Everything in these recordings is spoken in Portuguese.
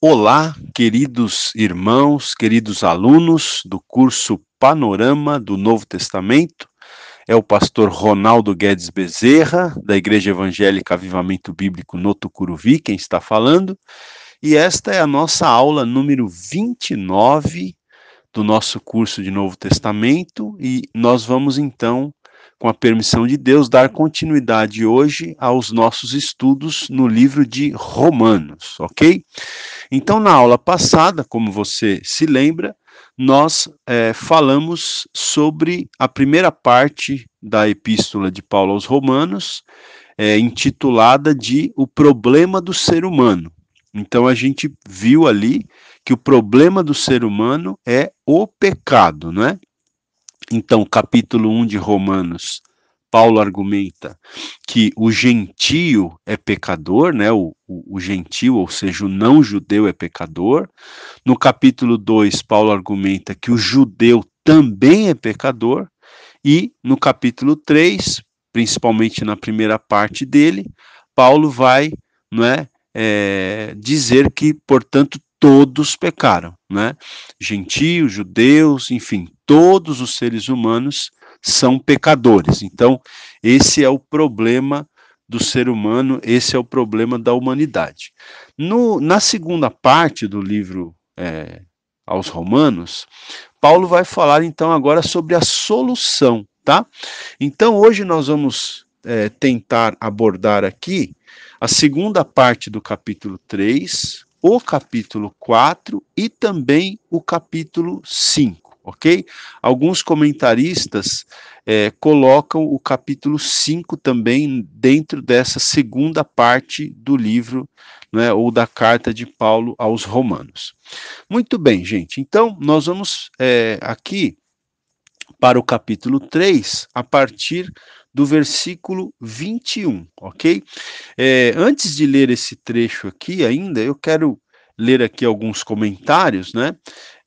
Olá, queridos irmãos, queridos alunos do curso Panorama do Novo Testamento. É o pastor Ronaldo Guedes Bezerra, da Igreja Evangélica Avivamento Bíblico no Tucuruvi, quem está falando. E esta é a nossa aula número 29 do nosso curso de Novo Testamento e nós vamos então com a permissão de Deus, dar continuidade hoje aos nossos estudos no livro de Romanos, ok? Então, na aula passada, como você se lembra, nós é, falamos sobre a primeira parte da epístola de Paulo aos Romanos, é, intitulada de O Problema do Ser Humano. Então, a gente viu ali que o problema do ser humano é o pecado, não é? Então, capítulo 1 de Romanos, Paulo argumenta que o gentio é pecador, né? O, o, o gentio, ou seja, o não judeu é pecador. No capítulo 2, Paulo argumenta que o judeu também é pecador. E no capítulo 3, principalmente na primeira parte dele, Paulo vai não é, é dizer que, portanto, todos pecaram, né? Gentios, judeus, enfim, todos os seres humanos são pecadores. Então, esse é o problema do ser humano, esse é o problema da humanidade. No, na segunda parte do livro é, aos Romanos, Paulo vai falar então agora sobre a solução, tá? Então, hoje nós vamos é, tentar abordar aqui a segunda parte do capítulo 3, o capítulo 4 e também o capítulo 5, ok? Alguns comentaristas é, colocam o capítulo 5 também dentro dessa segunda parte do livro, né, ou da carta de Paulo aos Romanos. Muito bem, gente, então nós vamos é, aqui para o capítulo 3, a partir do versículo 21, ok? É, antes de ler esse trecho aqui ainda, eu quero ler aqui alguns comentários, né?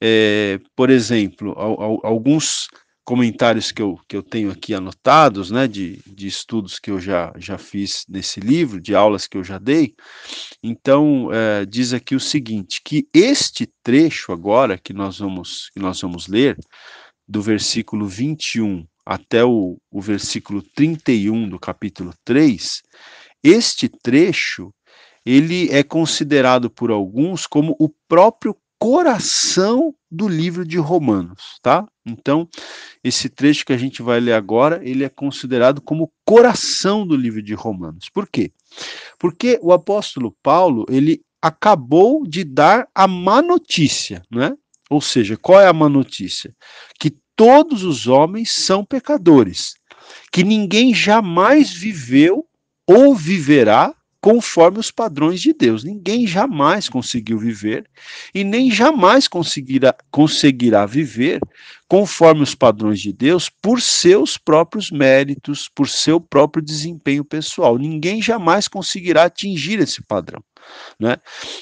É, por exemplo, alguns comentários que eu, que eu tenho aqui anotados, né, de, de estudos que eu já, já fiz nesse livro, de aulas que eu já dei. Então, é, diz aqui o seguinte, que este trecho agora que nós vamos, que nós vamos ler, do versículo 21 até o, o versículo 31 do capítulo 3, este trecho ele é considerado por alguns como o próprio coração do livro de Romanos, tá? Então, esse trecho que a gente vai ler agora, ele é considerado como coração do livro de Romanos. Por quê? Porque o apóstolo Paulo, ele acabou de dar a má notícia, né? Ou seja, qual é a má notícia? Que todos os homens são pecadores, que ninguém jamais viveu ou viverá conforme os padrões de Deus. Ninguém jamais conseguiu viver e nem jamais conseguirá, conseguirá viver conforme os padrões de Deus por seus próprios méritos, por seu próprio desempenho pessoal. Ninguém jamais conseguirá atingir esse padrão. Né?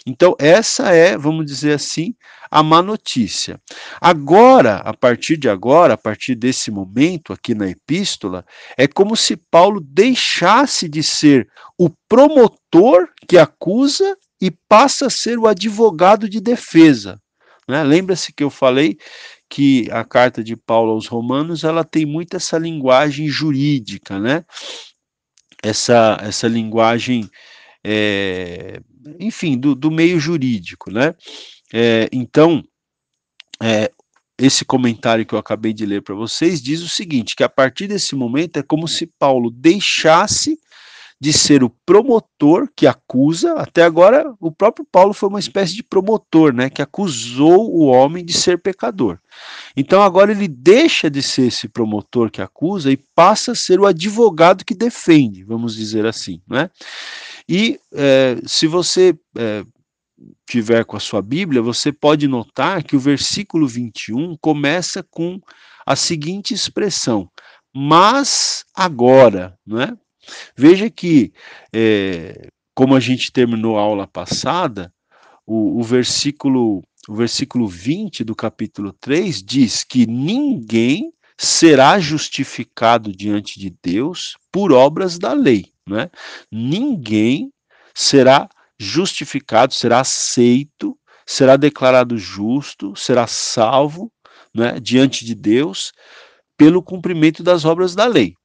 Então, essa é, vamos dizer assim, a má notícia. Agora, a partir de agora, a partir desse momento aqui na epístola, é como se Paulo deixasse de ser o promotor que acusa e passa a ser o advogado de defesa. Né? Lembra-se que eu falei que a carta de Paulo aos Romanos ela tem muito essa linguagem jurídica, né? Essa, essa linguagem é, enfim, do, do, meio jurídico, né? É, então, é, esse comentário que eu acabei de ler para vocês diz o seguinte: que a partir desse momento é como se Paulo deixasse de ser o promotor que acusa, até agora o próprio Paulo foi uma espécie de promotor, né, que acusou o homem de ser pecador. Então agora ele deixa de ser esse promotor que acusa e passa a ser o advogado que defende, vamos dizer assim, né? E é, se você é, tiver com a sua Bíblia, você pode notar que o versículo 21 começa com a seguinte expressão: mas agora, não é? Veja que, é, como a gente terminou a aula passada, o, o, versículo, o versículo 20 do capítulo 3 diz que ninguém será justificado diante de Deus por obras da lei. Né? Ninguém será justificado, será aceito, será declarado justo, será salvo né, diante de Deus pelo cumprimento das obras da lei.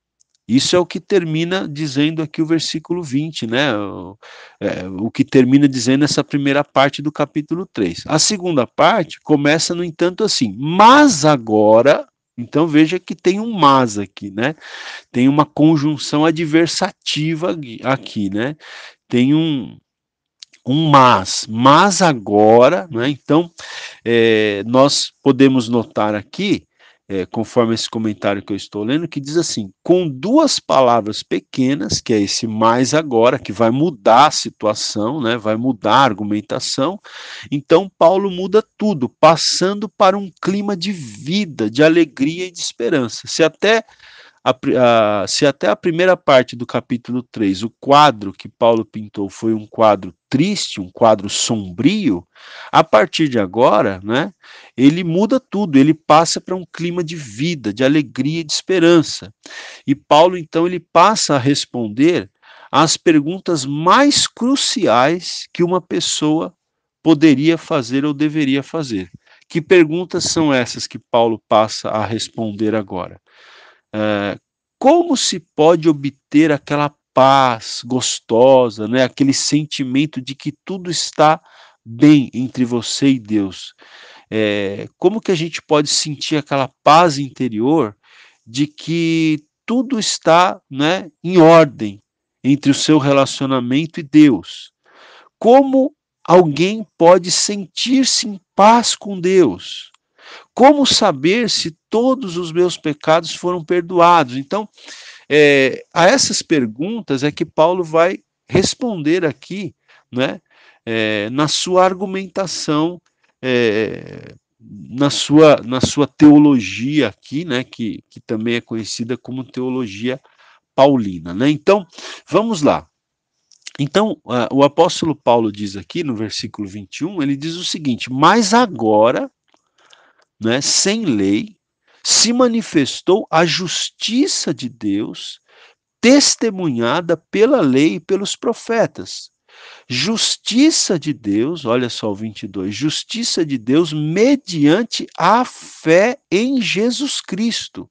Isso é o que termina dizendo aqui o versículo 20, né? O, é, o que termina dizendo essa primeira parte do capítulo 3. A segunda parte começa, no entanto, assim: Mas agora. Então veja que tem um mas aqui, né? Tem uma conjunção adversativa aqui, né? Tem um, um mas, mas agora, né? Então, é, nós podemos notar aqui é, conforme esse comentário que eu estou lendo, que diz assim: com duas palavras pequenas, que é esse mais agora, que vai mudar a situação, né, vai mudar a argumentação. Então, Paulo muda tudo, passando para um clima de vida, de alegria e de esperança. Se até a, a, se até a primeira parte do capítulo 3, o quadro que Paulo pintou foi um quadro triste, um quadro sombrio, a partir de agora, né, ele muda tudo, ele passa para um clima de vida, de alegria e de esperança. E Paulo, então, ele passa a responder às perguntas mais cruciais que uma pessoa poderia fazer ou deveria fazer. Que perguntas são essas que Paulo passa a responder agora? É, como se pode obter aquela paz gostosa, né? aquele sentimento de que tudo está bem entre você e Deus? É, como que a gente pode sentir aquela paz interior de que tudo está né, em ordem entre o seu relacionamento e Deus? Como alguém pode sentir-se em paz com Deus? Como saber se todos os meus pecados foram perdoados? Então, é, a essas perguntas é que Paulo vai responder aqui, né, é, na sua argumentação, é, na, sua, na sua teologia aqui, né, que, que também é conhecida como teologia paulina. Né? Então, vamos lá. Então, o apóstolo Paulo diz aqui no versículo 21, ele diz o seguinte: Mas agora, né, sem lei, se manifestou a justiça de Deus, testemunhada pela lei e pelos profetas. Justiça de Deus, olha só o 22, justiça de Deus mediante a fé em Jesus Cristo,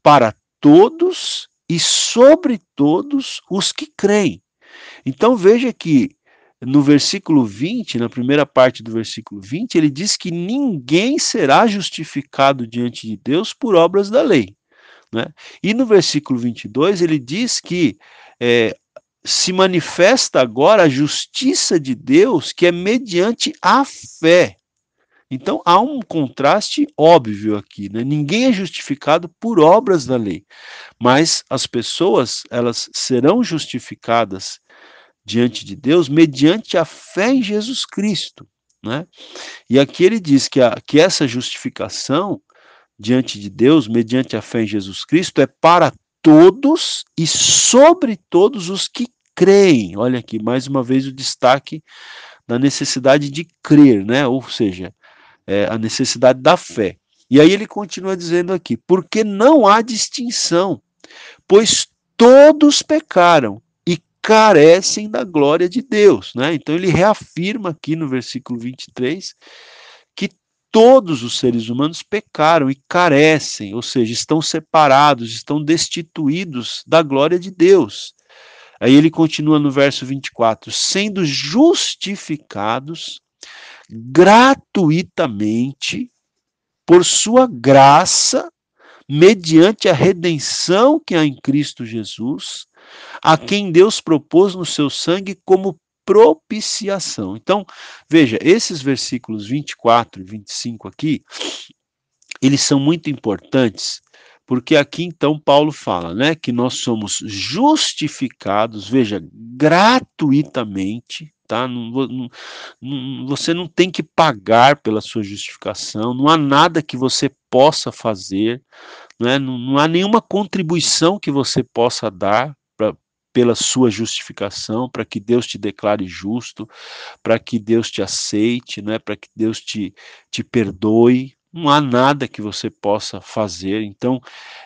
para todos e sobre todos os que creem. Então veja que no versículo 20, na primeira parte do versículo 20, ele diz que ninguém será justificado diante de Deus por obras da lei. Né? E no versículo 22, ele diz que é, se manifesta agora a justiça de Deus, que é mediante a fé. Então há um contraste óbvio aqui, né? Ninguém é justificado por obras da lei, mas as pessoas elas serão justificadas diante de Deus mediante a fé em Jesus Cristo. Né? E aqui ele diz que, a, que essa justificação diante de Deus, mediante a fé em Jesus Cristo, é para todos e sobre todos os que creem. Olha aqui, mais uma vez o destaque da necessidade de crer, né? ou seja, é, a necessidade da fé. E aí ele continua dizendo aqui: porque não há distinção, pois todos pecaram carecem da glória de Deus, né? Então ele reafirma aqui no versículo 23 que todos os seres humanos pecaram e carecem, ou seja, estão separados, estão destituídos da glória de Deus. Aí ele continua no verso 24: sendo justificados gratuitamente por sua graça, mediante a redenção que há em Cristo Jesus, a quem Deus propôs no seu sangue como propiciação. Então, veja, esses versículos 24 e 25 aqui, eles são muito importantes, porque aqui então Paulo fala, né, que nós somos justificados, veja, gratuitamente, tá? Não, não, não, você não tem que pagar pela sua justificação, não há nada que você possa fazer, né? não, não há nenhuma contribuição que você possa dar pela sua justificação, para que Deus te declare justo, para que Deus te aceite, não é? para que Deus te, te perdoe. Não há nada que você possa fazer. Então,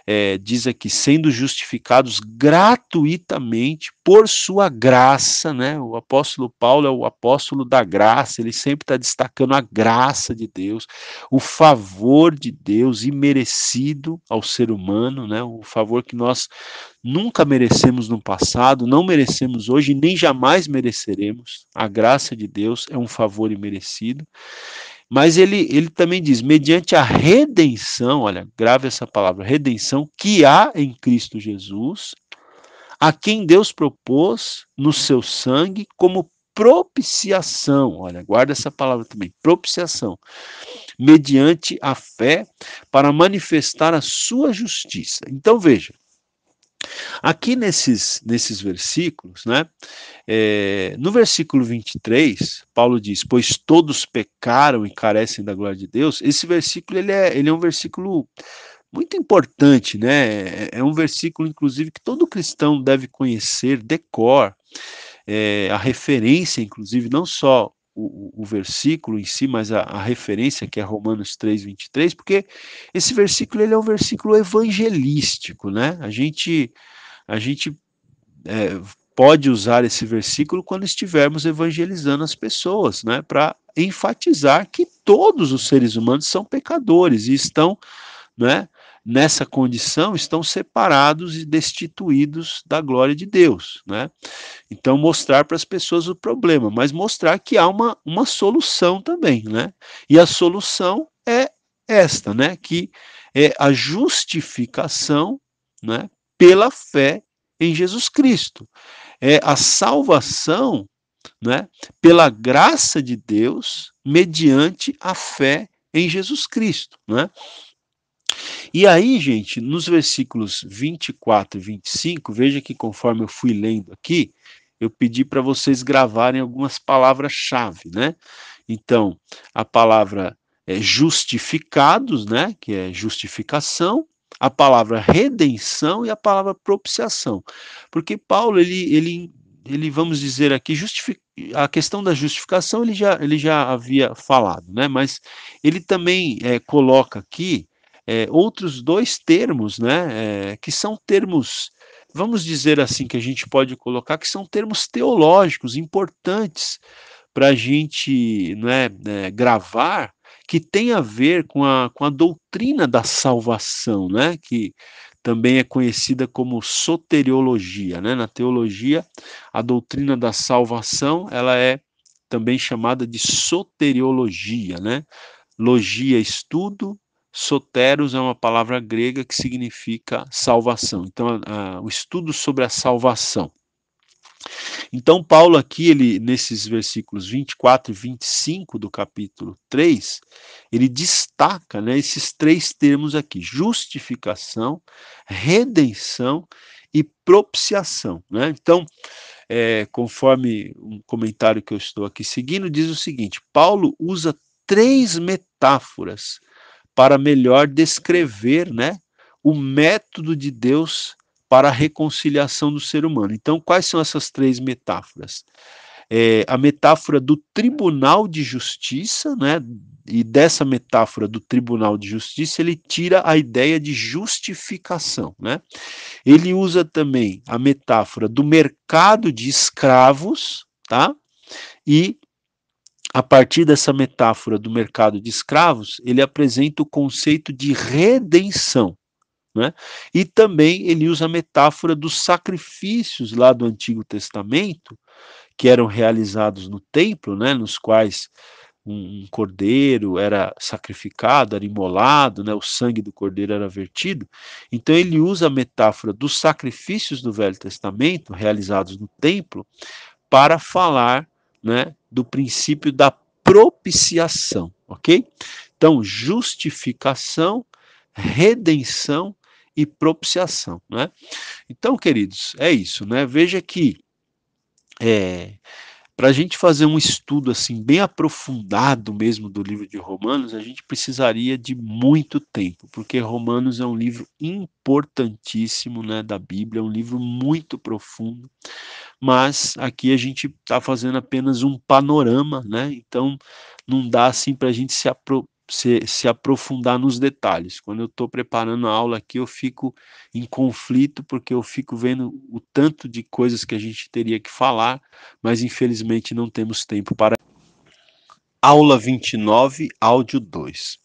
é, diz aqui, sendo justificados gratuitamente por sua graça, né? O apóstolo Paulo é o apóstolo da graça, ele sempre está destacando a graça de Deus, o favor de Deus imerecido ao ser humano, né? O favor que nós nunca merecemos no passado, não merecemos hoje, nem jamais mereceremos. A graça de Deus é um favor imerecido. Mas ele, ele também diz, mediante a redenção, olha, grave essa palavra, redenção, que há em Cristo Jesus, a quem Deus propôs no seu sangue como propiciação, olha, guarda essa palavra também, propiciação, mediante a fé, para manifestar a sua justiça. Então veja, Aqui nesses, nesses versículos, né, é, no versículo 23, Paulo diz: Pois todos pecaram e carecem da glória de Deus. Esse versículo ele é, ele é um versículo muito importante, né? É, é um versículo, inclusive, que todo cristão deve conhecer, decor, é, a referência, inclusive, não só o, o, versículo em si, mas a, a, referência que é Romanos 3, 23, porque esse versículo ele é um versículo evangelístico, né? A gente, a gente é, pode usar esse versículo quando estivermos evangelizando as pessoas, né? Para enfatizar que todos os seres humanos são pecadores e estão, né? Nessa condição estão separados e destituídos da glória de Deus, né? Então mostrar para as pessoas o problema, mas mostrar que há uma, uma solução também, né? E a solução é esta, né? Que é a justificação, né? Pela fé em Jesus Cristo, é a salvação, né? Pela graça de Deus mediante a fé em Jesus Cristo, né? E aí, gente, nos versículos 24 e 25, veja que conforme eu fui lendo aqui, eu pedi para vocês gravarem algumas palavras-chave, né? Então, a palavra é justificados, né? Que é justificação, a palavra redenção e a palavra propiciação. Porque Paulo, ele, ele, ele vamos dizer aqui, justifica, a questão da justificação ele já, ele já havia falado, né? Mas ele também é, coloca aqui é, outros dois termos, né, é, que são termos, vamos dizer assim, que a gente pode colocar, que são termos teológicos importantes para a gente né, é, gravar, que tem a ver com a, com a doutrina da salvação, né, que também é conhecida como soteriologia. Né? Na teologia, a doutrina da salvação ela é também chamada de soteriologia. Né? Logia, estudo, Soteros é uma palavra grega que significa salvação. Então, a, a, o estudo sobre a salvação. Então, Paulo aqui, ele, nesses versículos 24 e 25 do capítulo 3, ele destaca né, esses três termos aqui: justificação, redenção e propiciação. Né? Então, é, conforme um comentário que eu estou aqui seguindo, diz o seguinte: Paulo usa três metáforas para melhor descrever né, o método de Deus para a reconciliação do ser humano. Então, quais são essas três metáforas? É, a metáfora do tribunal de justiça, né, e dessa metáfora do tribunal de justiça, ele tira a ideia de justificação. Né? Ele usa também a metáfora do mercado de escravos, tá? E a partir dessa metáfora do mercado de escravos, ele apresenta o conceito de redenção. Né? E também ele usa a metáfora dos sacrifícios lá do Antigo Testamento, que eram realizados no templo, né, nos quais um, cordeiro era sacrificado, era imolado, né, o sangue do cordeiro era vertido. Então ele usa a metáfora dos sacrifícios do Velho Testamento, realizados no templo, para falar né, do princípio da propiciação, ok? Então, justificação, redenção e propiciação, né? Então, queridos, é isso, né? Veja que é, para a gente fazer um estudo assim bem aprofundado mesmo do livro de Romanos, a gente precisaria de muito tempo, porque Romanos é um livro importantíssimo, né, da Bíblia, é um livro muito profundo. Mas aqui a gente está fazendo apenas um panorama, né? Então não dá assim para a gente se apro se, se aprofundar nos detalhes. Quando eu estou preparando a aula aqui, eu fico em conflito, porque eu fico vendo o tanto de coisas que a gente teria que falar, mas infelizmente não temos tempo para. Aula 29, áudio 2.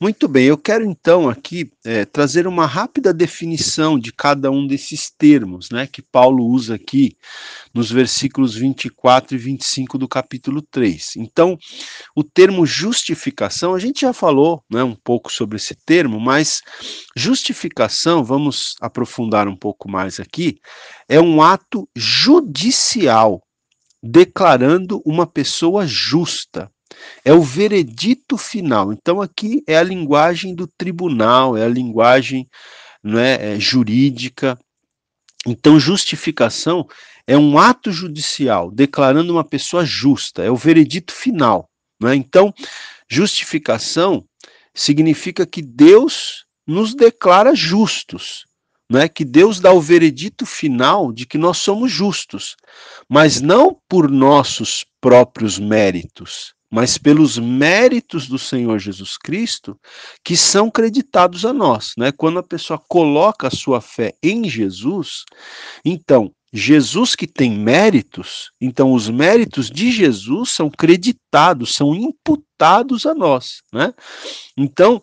Muito bem, eu quero então aqui é, trazer uma rápida definição de cada um desses termos, né, que Paulo usa aqui nos versículos 24 e 25 do capítulo 3. Então, o termo justificação, a gente já falou né, um pouco sobre esse termo, mas justificação, vamos aprofundar um pouco mais aqui, é um ato judicial declarando uma pessoa justa é o veredito final. Então, aqui é a linguagem do tribunal, é a linguagem né, é, jurídica. Então, justificação é um ato judicial declarando uma pessoa justa, é o veredito final. Né? Então, justificação significa que Deus nos declara justos, né? que Deus dá o veredito final de que nós somos justos, mas não por nossos próprios méritos, mas pelos méritos do Senhor Jesus Cristo que são creditados a nós, né? Quando a pessoa coloca a sua fé em Jesus, então Jesus que tem méritos, então os méritos de Jesus são creditados, são imputados a nós, né? Então,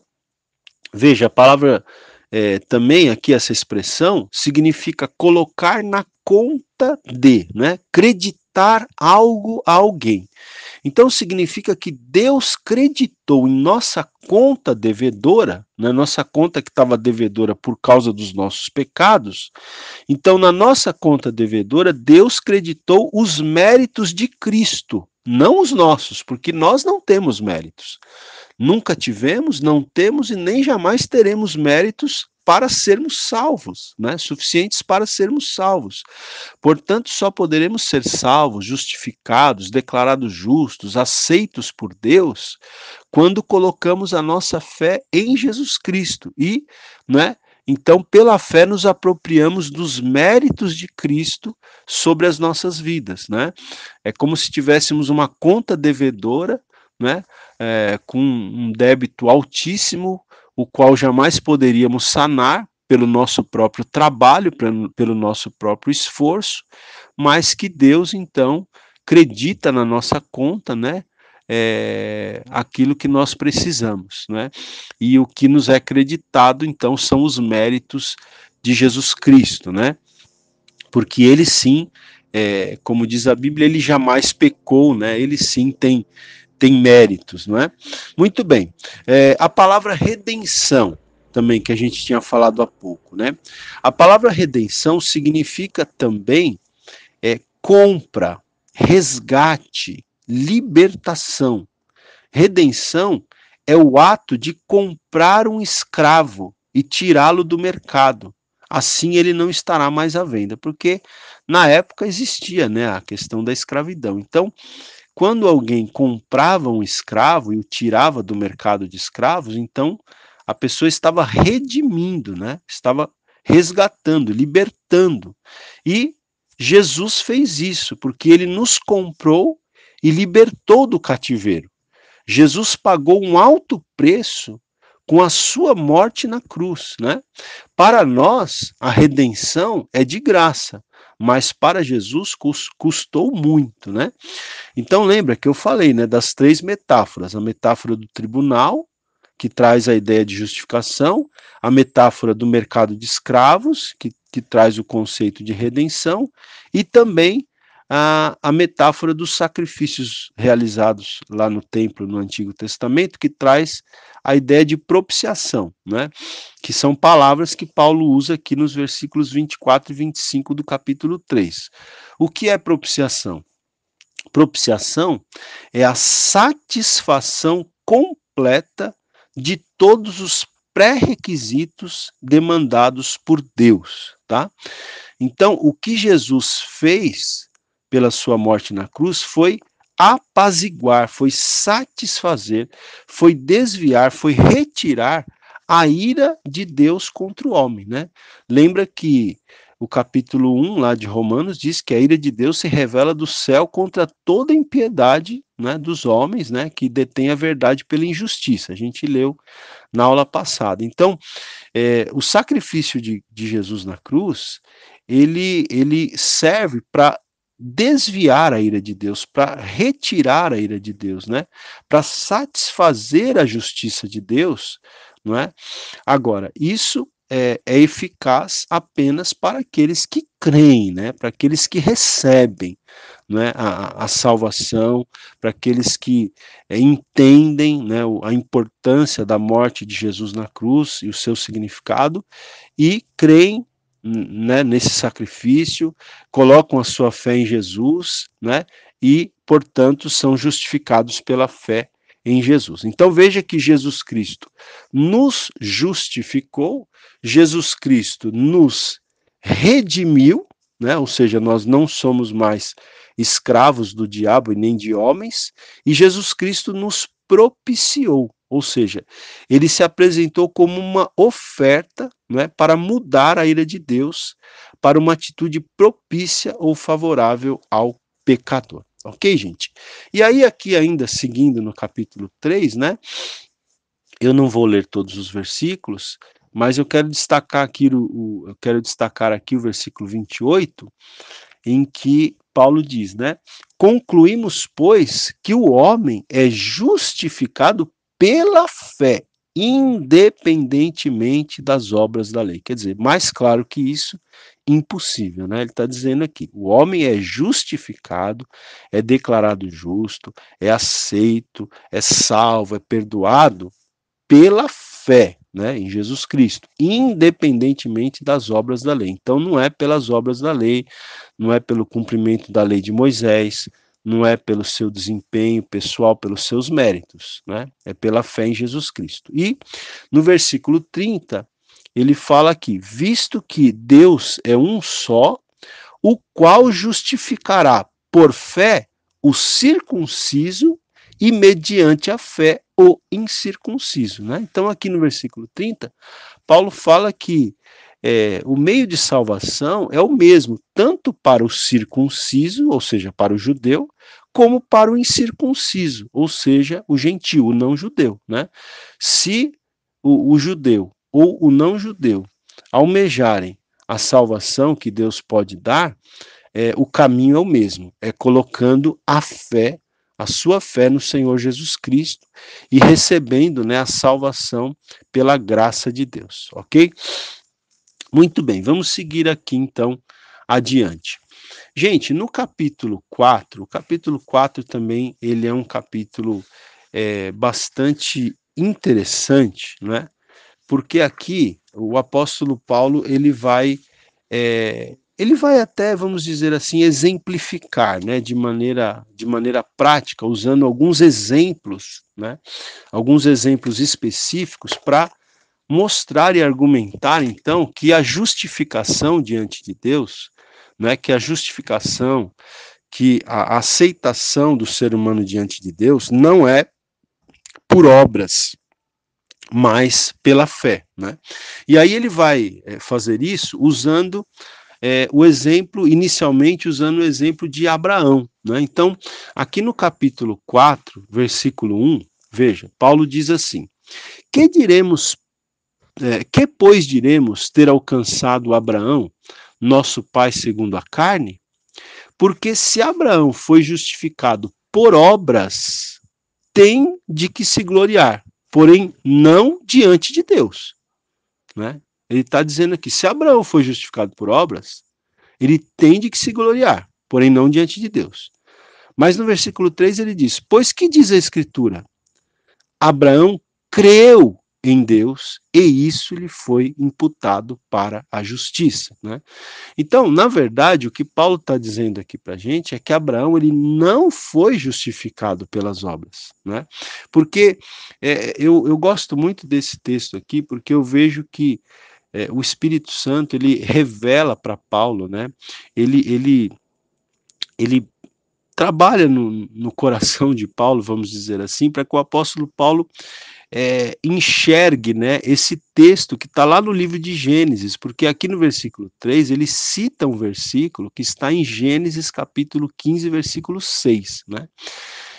veja, a palavra é, também aqui essa expressão significa colocar na conta de, né? Creditar algo a alguém. Então significa que Deus creditou em nossa conta devedora, na nossa conta que estava devedora por causa dos nossos pecados. Então, na nossa conta devedora, Deus creditou os méritos de Cristo, não os nossos, porque nós não temos méritos. Nunca tivemos, não temos e nem jamais teremos méritos para sermos salvos, né? suficientes para sermos salvos. Portanto, só poderemos ser salvos, justificados, declarados justos, aceitos por Deus, quando colocamos a nossa fé em Jesus Cristo. E, né? Então, pela fé, nos apropriamos dos méritos de Cristo sobre as nossas vidas, né? É como se tivéssemos uma conta devedora, né? É, com um débito altíssimo o qual jamais poderíamos sanar pelo nosso próprio trabalho, pelo nosso próprio esforço, mas que Deus então acredita na nossa conta, né? É, aquilo que nós precisamos, né? E o que nos é acreditado, então, são os méritos de Jesus Cristo, né? Porque ele sim, é, como diz a Bíblia, ele jamais pecou, né? Ele sim tem tem méritos, não é? Muito bem. É, a palavra redenção, também que a gente tinha falado há pouco, né? A palavra redenção significa também é, compra, resgate, libertação. Redenção é o ato de comprar um escravo e tirá-lo do mercado. Assim ele não estará mais à venda, porque na época existia, né, a questão da escravidão. Então, quando alguém comprava um escravo e o tirava do mercado de escravos, então a pessoa estava redimindo, né? Estava resgatando, libertando. E Jesus fez isso, porque ele nos comprou e libertou do cativeiro. Jesus pagou um alto preço com a sua morte na cruz, né? Para nós, a redenção é de graça, mas para Jesus custou muito, né? Então lembra que eu falei, né, das três metáforas, a metáfora do tribunal, que traz a ideia de justificação, a metáfora do mercado de escravos, que, que traz o conceito de redenção, e também a, a metáfora dos sacrifícios realizados lá no templo no Antigo Testamento, que traz a ideia de propiciação, né? que são palavras que Paulo usa aqui nos versículos 24 e 25 do capítulo 3. O que é propiciação? Propiciação é a satisfação completa de todos os pré-requisitos demandados por Deus, tá? Então, o que Jesus fez pela sua morte na cruz foi apaziguar, foi satisfazer, foi desviar, foi retirar a ira de Deus contra o homem, né? Lembra que o capítulo 1 lá de Romanos diz que a ira de Deus se revela do céu contra toda impiedade né, dos homens né, que detêm a verdade pela injustiça. A gente leu na aula passada. Então, é, o sacrifício de, de Jesus na cruz, ele, ele serve para desviar a ira de Deus, para retirar a ira de Deus, né? Para satisfazer a justiça de Deus, não é? Agora, isso é, é, eficaz apenas para aqueles que creem, né? Para aqueles que recebem, né? A, a salvação, para aqueles que é, entendem, né? A importância da morte de Jesus na cruz e o seu significado e creem né, nesse sacrifício, colocam a sua fé em Jesus, né, e, portanto, são justificados pela fé em Jesus. Então veja que Jesus Cristo nos justificou, Jesus Cristo nos redimiu, né, ou seja, nós não somos mais escravos do diabo e nem de homens, e Jesus Cristo nos propiciou, ou seja, ele se apresentou como uma oferta né, para mudar a ira de Deus para uma atitude propícia ou favorável ao pecador. Ok, gente? E aí, aqui ainda seguindo no capítulo 3, né? Eu não vou ler todos os versículos, mas eu quero destacar aqui o, o eu quero destacar aqui o versículo 28, em que Paulo diz, né? Concluímos, pois, que o homem é justificado pela fé, independentemente das obras da lei. Quer dizer, mais claro que isso, impossível, né? Ele está dizendo aqui: o homem é justificado, é declarado justo, é aceito, é salvo, é perdoado pela fé, né, em Jesus Cristo, independentemente das obras da lei. Então, não é pelas obras da lei, não é pelo cumprimento da lei de Moisés, não é pelo seu desempenho pessoal, pelos seus méritos, né? É pela fé em Jesus Cristo. E no versículo 30, ele fala aqui: visto que Deus é um só, o qual justificará por fé o circunciso e mediante a fé o incircunciso. Né? Então, aqui no versículo 30, Paulo fala que é, o meio de salvação é o mesmo, tanto para o circunciso, ou seja, para o judeu, como para o incircunciso, ou seja, o gentio, o não judeu. Né? Se o, o judeu ou o não judeu almejarem a salvação que Deus pode dar, é, o caminho é o mesmo, é colocando a fé, a sua fé no Senhor Jesus Cristo e recebendo né, a salvação pela graça de Deus, ok? Muito bem, vamos seguir aqui então adiante. Gente, no capítulo 4, o capítulo 4 também ele é um capítulo é, bastante interessante, né? Porque aqui o apóstolo Paulo ele vai é, ele vai até, vamos dizer assim, exemplificar, né, de maneira, de maneira prática, usando alguns exemplos, né, alguns exemplos específicos para mostrar e argumentar, então, que a justificação diante de Deus, né, que a justificação, que a aceitação do ser humano diante de Deus não é por obras, mas pela fé. Né? E aí ele vai é, fazer isso usando é, o exemplo, inicialmente usando o exemplo de Abraão. Né? Então, aqui no capítulo 4, versículo 1, veja, Paulo diz assim: Que diremos é, que, pois, diremos ter alcançado Abraão, nosso pai segundo a carne? Porque se Abraão foi justificado por obras, tem de que se gloriar, porém não diante de Deus. Né? Ele está dizendo aqui: se Abraão foi justificado por obras, ele tem de que se gloriar, porém não diante de Deus. Mas no versículo 3 ele diz: Pois que diz a Escritura? Abraão creu em Deus e isso lhe foi imputado para a justiça. Né? Então, na verdade, o que Paulo está dizendo aqui para a gente é que Abraão ele não foi justificado pelas obras. Né? Porque é, eu, eu gosto muito desse texto aqui, porque eu vejo que é, o Espírito Santo ele revela para Paulo, né? ele, ele, ele trabalha no, no coração de Paulo, vamos dizer assim, para que o apóstolo Paulo é, enxergue né, esse texto que está lá no livro de Gênesis, porque aqui no versículo 3 ele cita um versículo que está em Gênesis capítulo 15, versículo 6. Né?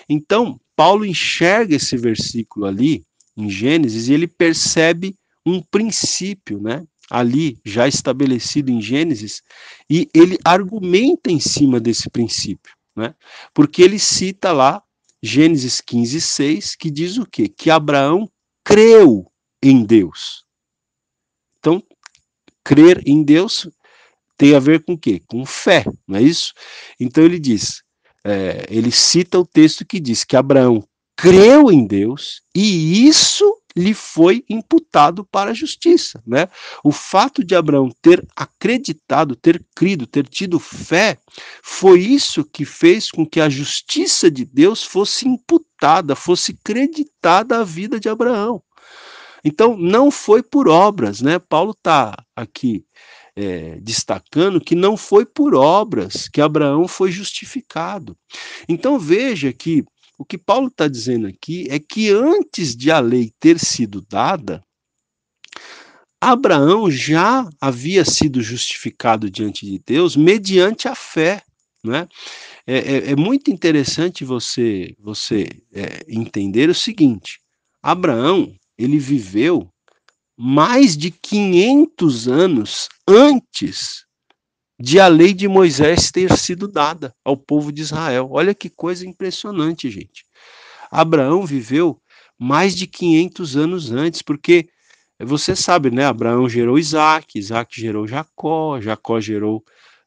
Então, Paulo enxerga esse versículo ali em Gênesis e ele percebe um princípio, né? Ali já estabelecido em Gênesis, e ele argumenta em cima desse princípio, né? Porque ele cita lá Gênesis 15, 6, que diz o quê? Que Abraão creu em Deus. Então, crer em Deus tem a ver com o quê? Com fé, não é isso? Então ele diz, é, ele cita o texto que diz que Abraão creu em Deus e isso lhe foi imputado para a justiça, né? O fato de Abraão ter acreditado, ter crido, ter tido fé, foi isso que fez com que a justiça de Deus fosse imputada, fosse creditada à vida de Abraão. Então, não foi por obras, né? Paulo está aqui é, destacando que não foi por obras que Abraão foi justificado. Então, veja que o que Paulo está dizendo aqui é que antes de a lei ter sido dada, Abraão já havia sido justificado diante de Deus mediante a fé. Né? É, é, é muito interessante você, você é, entender o seguinte: Abraão ele viveu mais de 500 anos antes de a lei de Moisés ter sido dada ao povo de Israel. Olha que coisa impressionante, gente. Abraão viveu mais de 500 anos antes, porque você sabe, né? Abraão gerou Isaac, Isaac gerou Jacó, Jacó gerou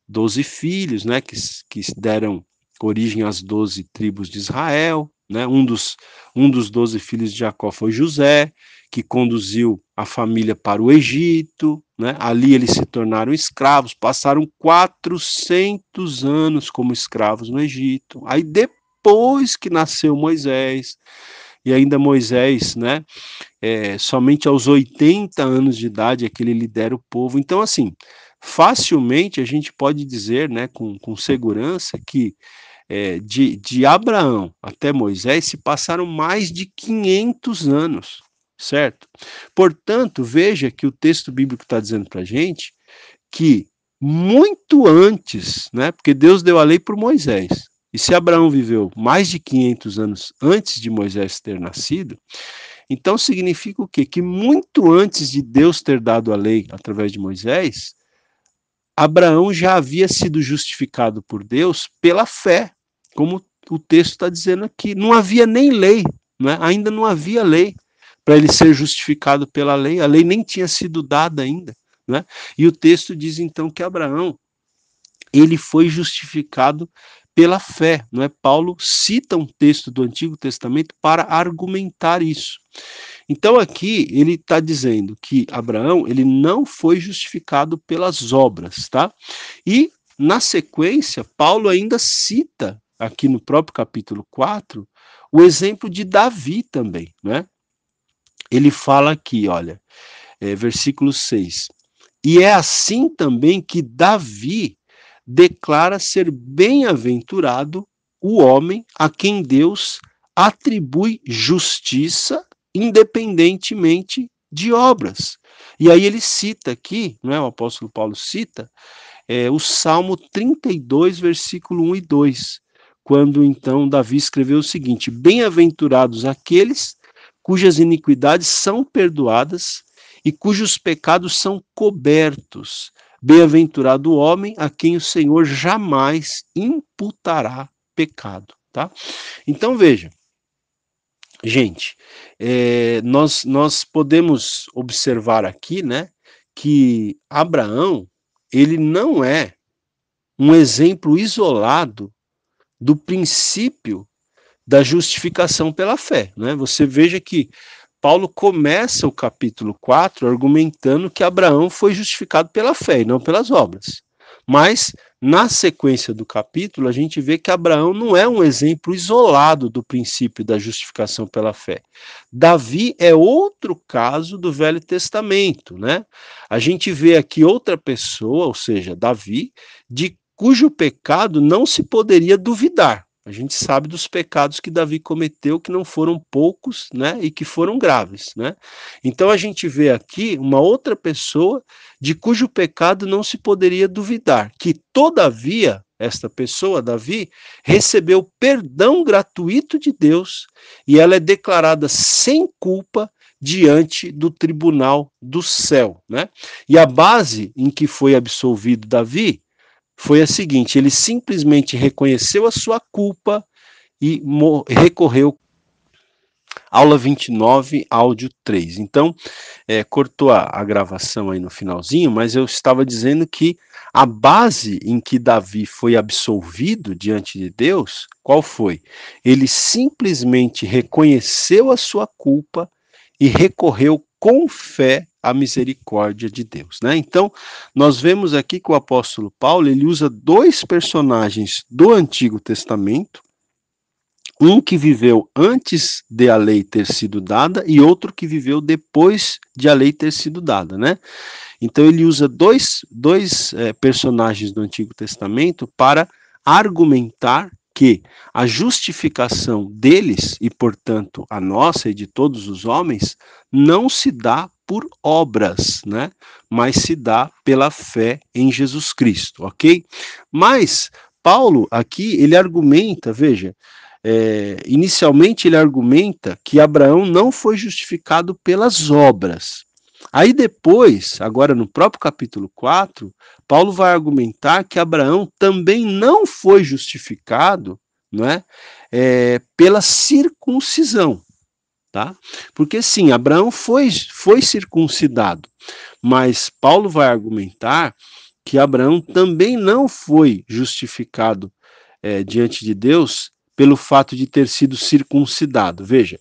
12 filhos, né? Que, que deram origem às 12 tribos de Israel, né? Um dos, um dos 12 filhos de Jacó foi José, que conduziu a família para o Egito, né? ali eles se tornaram escravos, passaram 400 anos como escravos no Egito. Aí depois que nasceu Moisés, e ainda Moisés, né, é, somente aos 80 anos de idade é que ele lidera o povo. Então, assim, facilmente a gente pode dizer, né, com, com segurança, que é, de, de Abraão até Moisés se passaram mais de 500 anos certo? Portanto, veja que o texto bíblico está dizendo para a gente que muito antes, né, porque Deus deu a lei por Moisés, e se Abraão viveu mais de 500 anos antes de Moisés ter nascido, então significa o quê? Que muito antes de Deus ter dado a lei através de Moisés, Abraão já havia sido justificado por Deus pela fé, como o texto está dizendo aqui. Não havia nem lei, né? ainda não havia lei para ele ser justificado pela lei. A lei nem tinha sido dada ainda. Né? E o texto diz então que Abraão ele foi justificado pela fé, não é? Paulo cita um texto do Antigo Testamento para argumentar isso. Então aqui ele está dizendo que Abraão ele não foi justificado pelas obras, tá? E na sequência Paulo ainda cita aqui no próprio capítulo 4 o exemplo de Davi também, né? Ele fala aqui, olha, é, versículo 6. E é assim também que Davi declara ser bem-aventurado o homem a quem Deus atribui justiça independentemente de obras. E aí ele cita aqui, não é? o apóstolo Paulo cita, é, o Salmo 32, versículo 1 e 2, quando então Davi escreveu o seguinte: Bem-aventurados aqueles cujas iniquidades são perdoadas e cujos pecados são cobertos. Bem-aventurado o homem a quem o Senhor jamais imputará pecado, tá? Então veja, gente, é, nós nós podemos observar aqui, né, que Abraão ele não é um exemplo isolado do princípio da justificação pela fé. Né? Você veja que Paulo começa o capítulo 4 argumentando que Abraão foi justificado pela fé e não pelas obras. Mas, na sequência do capítulo, a gente vê que Abraão não é um exemplo isolado do princípio da justificação pela fé. Davi é outro caso do Velho Testamento, né? A gente vê aqui outra pessoa, ou seja, Davi, de cujo pecado não se poderia duvidar. A gente sabe dos pecados que Davi cometeu, que não foram poucos, né, e que foram graves, né? Então a gente vê aqui uma outra pessoa de cujo pecado não se poderia duvidar, que todavia esta pessoa, Davi, recebeu perdão gratuito de Deus e ela é declarada sem culpa diante do tribunal do céu, né? E a base em que foi absolvido Davi foi a seguinte: ele simplesmente reconheceu a sua culpa e recorreu. Aula 29, áudio 3. Então, é, cortou a, a gravação aí no finalzinho, mas eu estava dizendo que a base em que Davi foi absolvido diante de Deus, qual foi? Ele simplesmente reconheceu a sua culpa e recorreu com fé à misericórdia de Deus, né? Então, nós vemos aqui que o apóstolo Paulo, ele usa dois personagens do Antigo Testamento, um que viveu antes de a lei ter sido dada e outro que viveu depois de a lei ter sido dada, né? Então ele usa dois, dois é, personagens do Antigo Testamento para argumentar que a justificação deles, e portanto a nossa e de todos os homens, não se dá por obras, né? Mas se dá pela fé em Jesus Cristo, ok? Mas Paulo aqui ele argumenta, veja, é, inicialmente ele argumenta que Abraão não foi justificado pelas obras. Aí depois, agora no próprio capítulo 4, Paulo vai argumentar que Abraão também não foi justificado né, é, pela circuncisão. Tá? Porque sim, Abraão foi, foi circuncidado, mas Paulo vai argumentar que Abraão também não foi justificado é, diante de Deus pelo fato de ter sido circuncidado. Veja,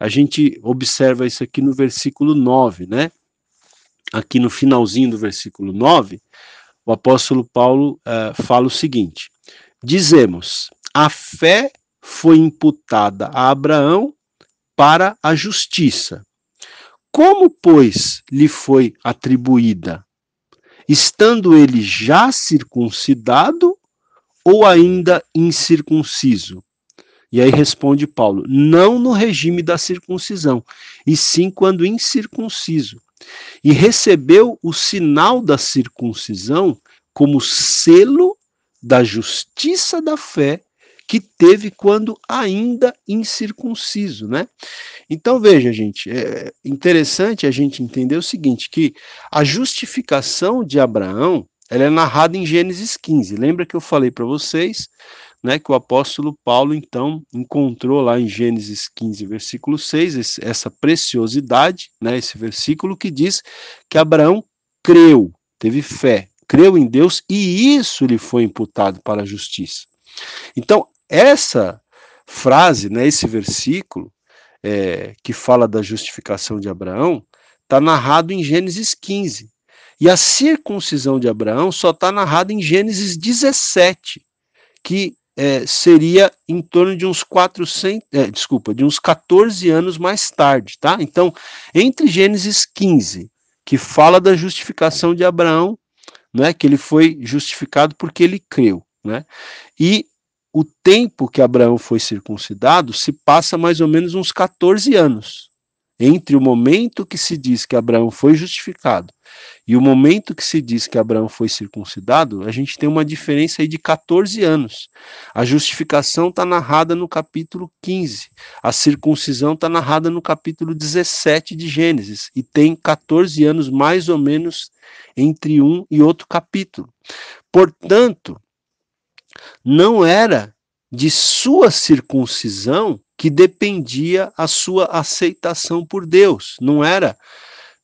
a gente observa isso aqui no versículo 9, né? Aqui no finalzinho do versículo 9, o apóstolo Paulo uh, fala o seguinte: Dizemos, a fé foi imputada a Abraão para a justiça. Como, pois, lhe foi atribuída? Estando ele já circuncidado ou ainda incircunciso? E aí responde Paulo: não no regime da circuncisão, e sim quando incircunciso e recebeu o sinal da circuncisão como selo da justiça da fé que teve quando ainda incircunciso, né? Então veja, gente, é interessante a gente entender o seguinte, que a justificação de Abraão, ela é narrada em Gênesis 15. Lembra que eu falei para vocês né, que o apóstolo Paulo, então, encontrou lá em Gênesis 15, versículo 6, esse, essa preciosidade, né, esse versículo que diz que Abraão creu, teve fé, creu em Deus e isso lhe foi imputado para a justiça. Então, essa frase, né, esse versículo, é, que fala da justificação de Abraão, está narrado em Gênesis 15. E a circuncisão de Abraão só está narrada em Gênesis 17, que é, seria em torno de uns 400, é, desculpa, de uns 14 anos mais tarde, tá? Então, entre Gênesis 15, que fala da justificação de Abraão, né, que ele foi justificado porque ele creu, né? E o tempo que Abraão foi circuncidado se passa mais ou menos uns 14 anos entre o momento que se diz que Abraão foi justificado e o momento que se diz que Abraão foi circuncidado, a gente tem uma diferença aí de 14 anos. A justificação está narrada no capítulo 15, a circuncisão está narrada no capítulo 17 de Gênesis, e tem 14 anos mais ou menos entre um e outro capítulo. Portanto, não era de sua circuncisão que dependia a sua aceitação por Deus. Não era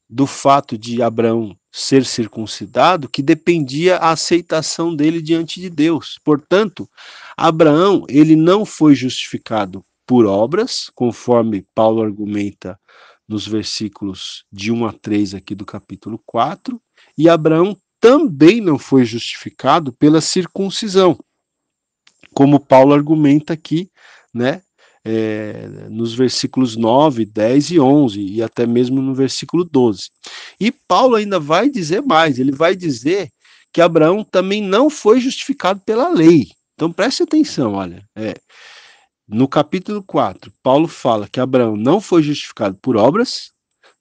do fato de Abraão ser circuncidado que dependia a aceitação dele diante de Deus. Portanto, Abraão, ele não foi justificado por obras, conforme Paulo argumenta nos versículos de 1 a 3 aqui do capítulo 4, e Abraão também não foi justificado pela circuncisão, como Paulo argumenta aqui, né, é, nos versículos 9, 10 e 11, e até mesmo no versículo 12. E Paulo ainda vai dizer mais: ele vai dizer que Abraão também não foi justificado pela lei. Então preste atenção, olha, é, no capítulo 4, Paulo fala que Abraão não foi justificado por obras,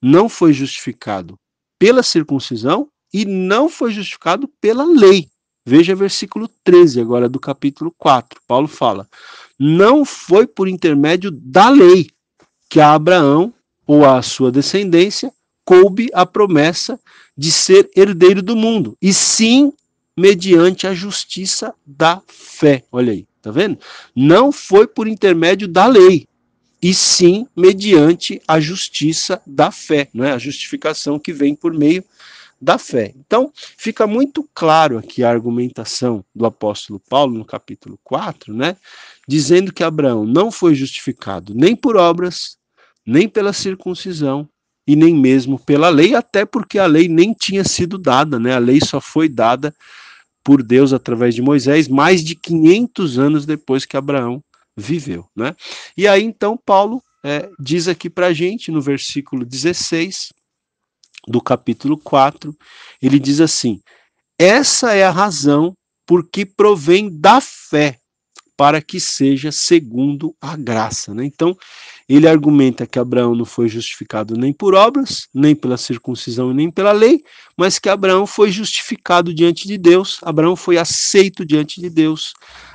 não foi justificado pela circuncisão e não foi justificado pela lei. Veja versículo 13 agora do capítulo 4. Paulo fala: Não foi por intermédio da lei que a Abraão ou a sua descendência coube a promessa de ser herdeiro do mundo, e sim mediante a justiça da fé. Olha aí, tá vendo? Não foi por intermédio da lei, e sim mediante a justiça da fé, não é? A justificação que vem por meio da fé. Então, fica muito claro aqui a argumentação do apóstolo Paulo no capítulo 4, né? Dizendo que Abraão não foi justificado nem por obras, nem pela circuncisão e nem mesmo pela lei, até porque a lei nem tinha sido dada, né? A lei só foi dada por Deus através de Moisés mais de 500 anos depois que Abraão viveu, né? E aí então Paulo é, diz aqui para gente no versículo 16 do capítulo 4, ele diz assim: essa é a razão por que provém da fé para que seja segundo a graça. Né? Então, ele argumenta que Abraão não foi justificado nem por obras, nem pela circuncisão e nem pela lei, mas que Abraão foi justificado diante de Deus, Abraão foi aceito diante de Deus,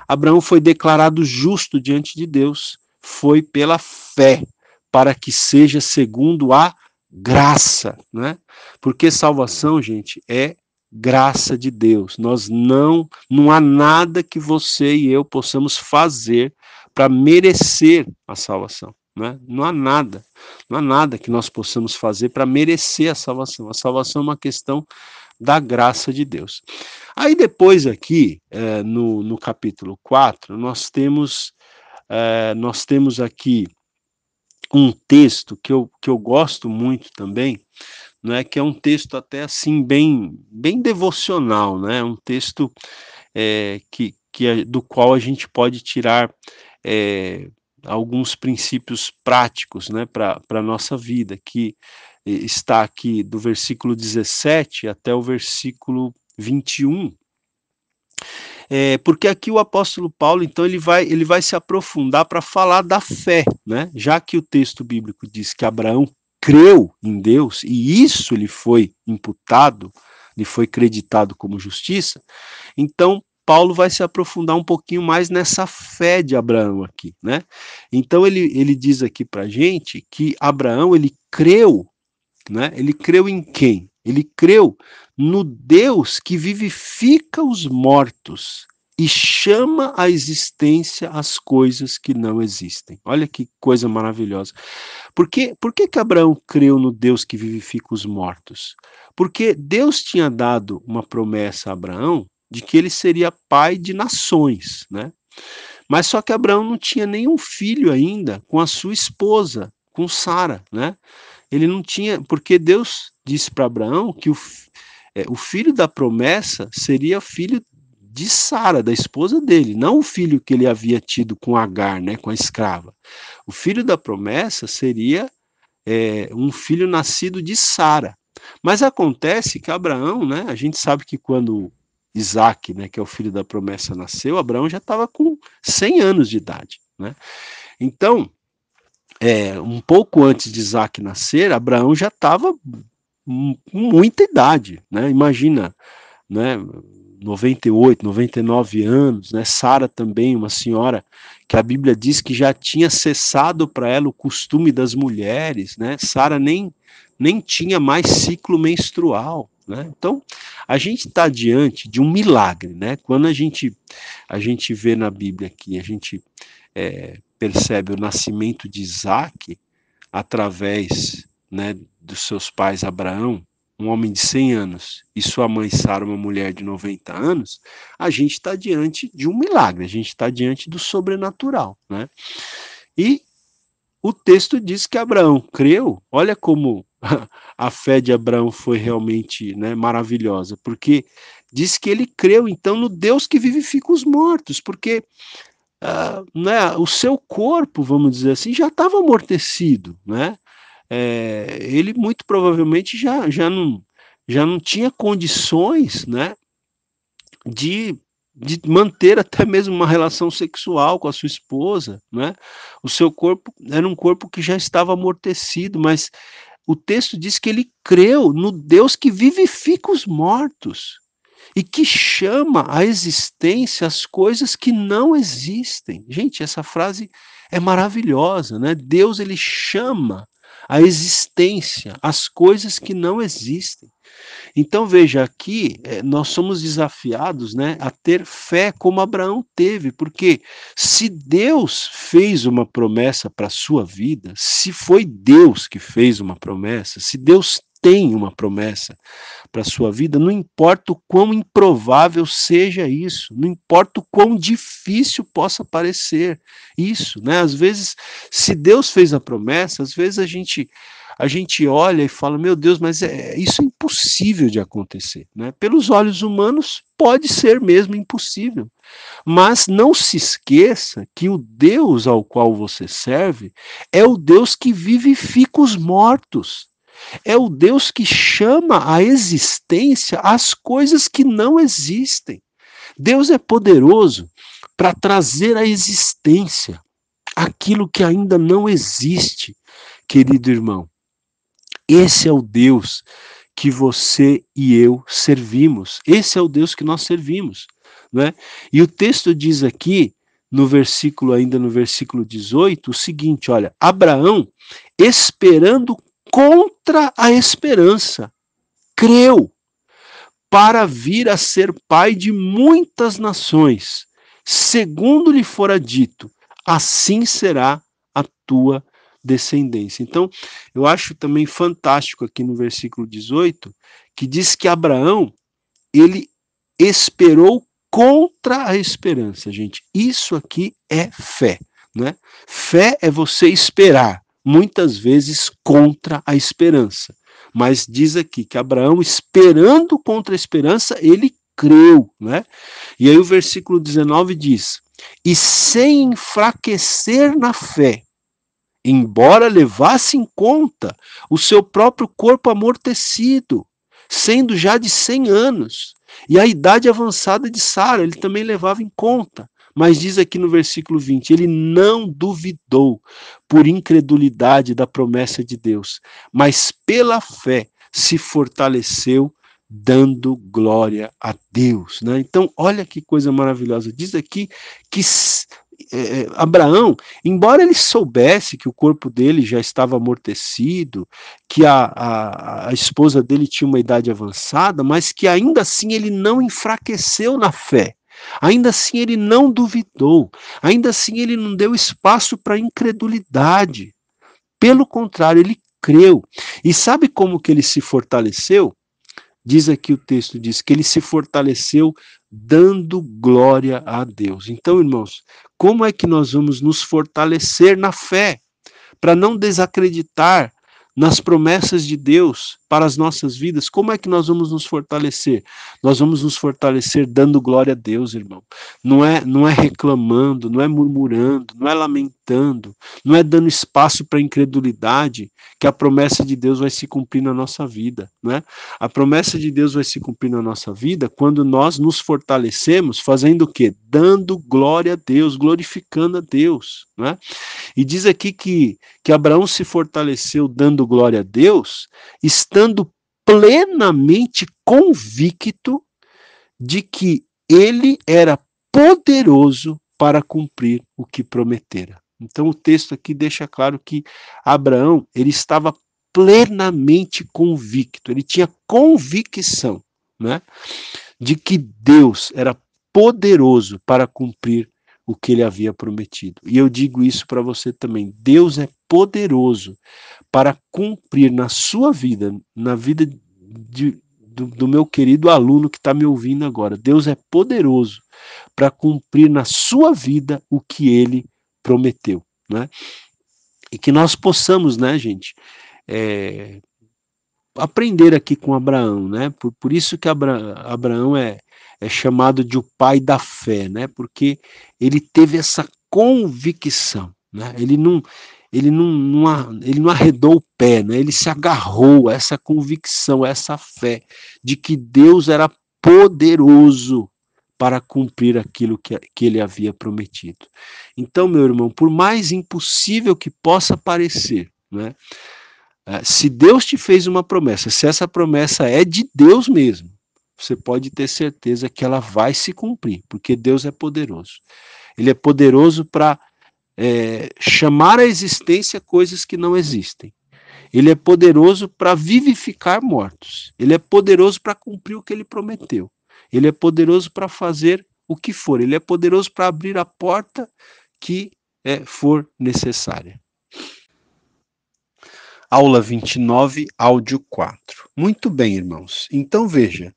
Abraão foi declarado justo diante de Deus, foi pela fé, para que seja segundo a graça, né? Porque salvação, gente, é graça de Deus. Nós não, não há nada que você e eu possamos fazer para merecer a salvação. Né? Não há nada, não há nada que nós possamos fazer para merecer a salvação. A salvação é uma questão da graça de Deus. Aí depois aqui, é, no, no capítulo 4, nós temos, é, nós temos aqui um texto que eu, que eu gosto muito também, não é que é um texto até assim bem bem devocional, né? Um texto é, que, que é, do qual a gente pode tirar é, alguns princípios práticos, né, para a nossa vida, que está aqui do versículo 17 até o versículo 21. É, porque aqui o apóstolo Paulo, então, ele vai, ele vai se aprofundar para falar da fé, né? Já que o texto bíblico diz que Abraão creu em Deus e isso lhe foi imputado, lhe foi creditado como justiça, então Paulo vai se aprofundar um pouquinho mais nessa fé de Abraão aqui, né? Então ele, ele diz aqui para gente que Abraão ele creu, né? Ele creu em quem? Ele creu no Deus que vivifica os mortos e chama à existência as coisas que não existem. Olha que coisa maravilhosa. Por que, por que, que Abraão creu no Deus que vivifica os mortos? Porque Deus tinha dado uma promessa a Abraão de que ele seria pai de nações, né? Mas só que Abraão não tinha nenhum filho ainda com a sua esposa, com Sara, né? Ele não tinha, porque Deus disse para Abraão que o, é, o filho da promessa seria filho de Sara, da esposa dele, não o filho que ele havia tido com Agar, né, com a escrava. O filho da promessa seria é, um filho nascido de Sara. Mas acontece que Abraão, né, a gente sabe que quando Isaac, né, que é o filho da promessa, nasceu, Abraão já estava com 100 anos de idade. Né? Então, é, um pouco antes de Isaac nascer, Abraão já estava com muita idade. Né? Imagina, né, 98, 99 anos, né? Sara também, uma senhora que a Bíblia diz que já tinha cessado para ela o costume das mulheres, né? Sara nem nem tinha mais ciclo menstrual, né? Então, a gente está diante de um milagre, né? Quando a gente a gente vê na Bíblia aqui, a gente é, percebe o nascimento de Isaac através né, dos seus pais Abraão, um homem de 100 anos, e sua mãe Sara, uma mulher de 90 anos, a gente está diante de um milagre, a gente está diante do sobrenatural. Né? E o texto diz que Abraão creu, olha como a fé de Abraão foi realmente né, maravilhosa, porque diz que ele creu então no Deus que vivifica os mortos, porque uh, né, o seu corpo, vamos dizer assim, já estava amortecido, né? É, ele muito provavelmente já, já, não, já não tinha condições né, de, de manter até mesmo uma relação sexual com a sua esposa, né? O seu corpo era um corpo que já estava amortecido, mas o texto diz que ele creu no Deus que vivifica os mortos e que chama à existência as coisas que não existem. Gente, essa frase é maravilhosa, né? Deus ele chama à existência as coisas que não existem. Então veja aqui, é, nós somos desafiados, né, a ter fé como Abraão teve, porque se Deus fez uma promessa para a sua vida, se foi Deus que fez uma promessa, se Deus tem uma promessa para a sua vida, não importa o quão improvável seja isso, não importa o quão difícil possa parecer isso, né? Às vezes, se Deus fez a promessa, às vezes a gente a gente olha e fala, meu Deus, mas é, isso é impossível de acontecer, né? Pelos olhos humanos pode ser mesmo impossível, mas não se esqueça que o Deus ao qual você serve é o Deus que vivifica os mortos. É o Deus que chama à existência as coisas que não existem. Deus é poderoso para trazer à existência aquilo que ainda não existe, querido irmão. Esse é o Deus que você e eu servimos. Esse é o Deus que nós servimos, né? E o texto diz aqui no versículo ainda no versículo 18 o seguinte, olha, Abraão esperando contra a esperança. Creu para vir a ser pai de muitas nações, segundo lhe fora dito, assim será a tua descendência. Então, eu acho também fantástico aqui no versículo 18, que diz que Abraão, ele esperou contra a esperança, gente. Isso aqui é fé, né? Fé é você esperar muitas vezes contra a esperança. Mas diz aqui que Abraão, esperando contra a esperança, ele creu, né? E aí o versículo 19 diz: "E sem enfraquecer na fé, embora levasse em conta o seu próprio corpo amortecido, sendo já de 100 anos, e a idade avançada de Sara, ele também levava em conta. Mas diz aqui no versículo 20: ele não duvidou por incredulidade da promessa de Deus, mas pela fé se fortaleceu, dando glória a Deus. Né? Então, olha que coisa maravilhosa. Diz aqui que é, Abraão, embora ele soubesse que o corpo dele já estava amortecido, que a, a, a, esposa dele tinha uma idade avançada, mas que ainda assim ele não enfraqueceu na fé. Ainda assim, ele não duvidou, ainda assim, ele não deu espaço para incredulidade. Pelo contrário, ele creu. E sabe como que ele se fortaleceu? Diz aqui o texto diz que ele se fortaleceu dando glória a Deus. Então, irmãos, como é que nós vamos nos fortalecer na fé para não desacreditar nas promessas de Deus para as nossas vidas, como é que nós vamos nos fortalecer? Nós vamos nos fortalecer dando glória a Deus, irmão. Não é, não é reclamando, não é murmurando, não é lamentando, não é dando espaço para incredulidade que a promessa de Deus vai se cumprir na nossa vida, não é? A promessa de Deus vai se cumprir na nossa vida quando nós nos fortalecemos fazendo o quê? Dando glória a Deus, glorificando a Deus, não é? E diz aqui que que Abraão se fortaleceu dando glória a Deus, estando plenamente convicto de que ele era poderoso para cumprir o que prometera. Então o texto aqui deixa claro que Abraão, ele estava plenamente convicto, ele tinha convicção, né, de que Deus era poderoso para cumprir o que ele havia prometido. E eu digo isso para você também. Deus é poderoso para cumprir na sua vida, na vida de, do, do meu querido aluno que está me ouvindo agora. Deus é poderoso para cumprir na sua vida o que ele prometeu. Né? E que nós possamos, né, gente, é, aprender aqui com Abraão, né? Por, por isso que Abra, Abraão é, é chamado de o pai da fé, né? Porque ele teve essa convicção, né? Ele não ele não, não, ele não arredou o pé, né? ele se agarrou a essa convicção, a essa fé de que Deus era poderoso para cumprir aquilo que, que ele havia prometido. Então, meu irmão, por mais impossível que possa parecer, né, é, se Deus te fez uma promessa, se essa promessa é de Deus mesmo, você pode ter certeza que ela vai se cumprir, porque Deus é poderoso. Ele é poderoso para é, chamar à existência coisas que não existem. Ele é poderoso para vivificar mortos. Ele é poderoso para cumprir o que ele prometeu. Ele é poderoso para fazer o que for. Ele é poderoso para abrir a porta que é, for necessária. Aula 29, áudio 4. Muito bem, irmãos. Então veja,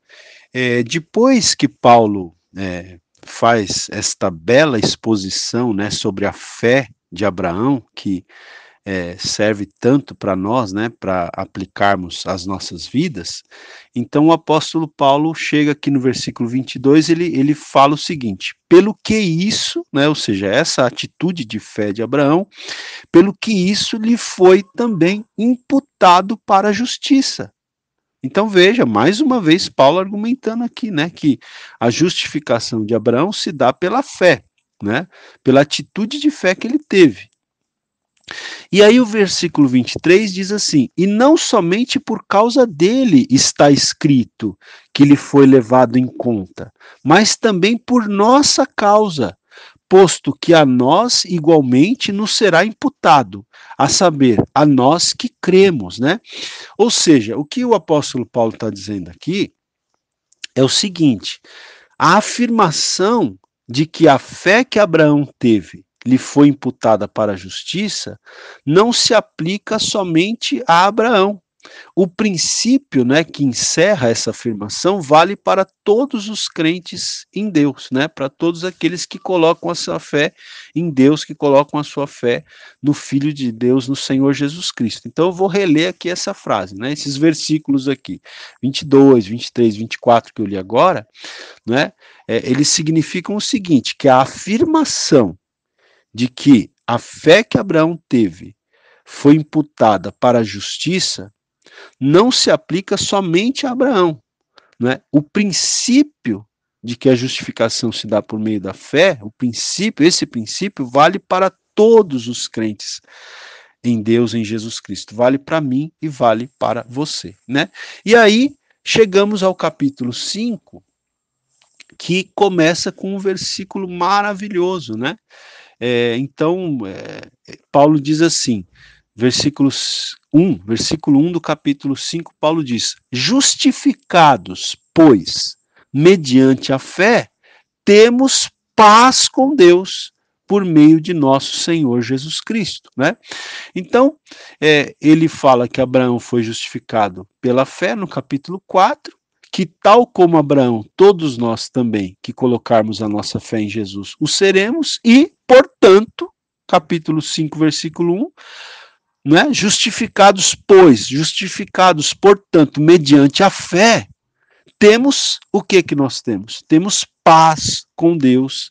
é, depois que Paulo é, faz esta bela exposição né, sobre a fé de Abraão, que é, serve tanto para nós, né, para aplicarmos as nossas vidas, então o apóstolo Paulo chega aqui no versículo 22, ele, ele fala o seguinte: pelo que isso, né, ou seja, essa atitude de fé de Abraão, pelo que isso lhe foi também imputado para a justiça. Então veja, mais uma vez Paulo argumentando aqui, né, que a justificação de Abraão se dá pela fé, né, pela atitude de fé que ele teve. E aí o versículo 23 diz assim: E não somente por causa dele está escrito que ele foi levado em conta, mas também por nossa causa, posto que a nós igualmente nos será imputado, a saber, a nós que cremos, né? Ou seja, o que o apóstolo Paulo está dizendo aqui é o seguinte: a afirmação de que a fé que Abraão teve lhe foi imputada para a justiça, não se aplica somente a Abraão. O princípio, né, que encerra essa afirmação vale para todos os crentes em Deus, né, para todos aqueles que colocam a sua fé em Deus, que colocam a sua fé no Filho de Deus, no Senhor Jesus Cristo. Então eu vou reler aqui essa frase, né, esses versículos aqui, 22, 23, 24 que eu li agora, né, é, eles significam o seguinte, que a afirmação de que a fé que Abraão teve foi imputada para a justiça, não se aplica somente a Abraão. Não é? O princípio de que a justificação se dá por meio da fé, o princípio, esse princípio vale para todos os crentes em Deus, em Jesus Cristo. Vale para mim e vale para você, né? E aí chegamos ao capítulo 5, que começa com um versículo maravilhoso, né? É, então, é, Paulo diz assim, versículos 1, versículo 1 do capítulo 5, Paulo diz: Justificados, pois, mediante a fé, temos paz com Deus por meio de nosso Senhor Jesus Cristo, né? Então, é, ele fala que Abraão foi justificado pela fé no capítulo 4, que tal como Abraão, todos nós também que colocarmos a nossa fé em Jesus, o seremos e, portanto, capítulo 5, versículo 1, né? Justificados, pois, justificados, portanto, mediante a fé, temos o que que nós temos? Temos paz com Deus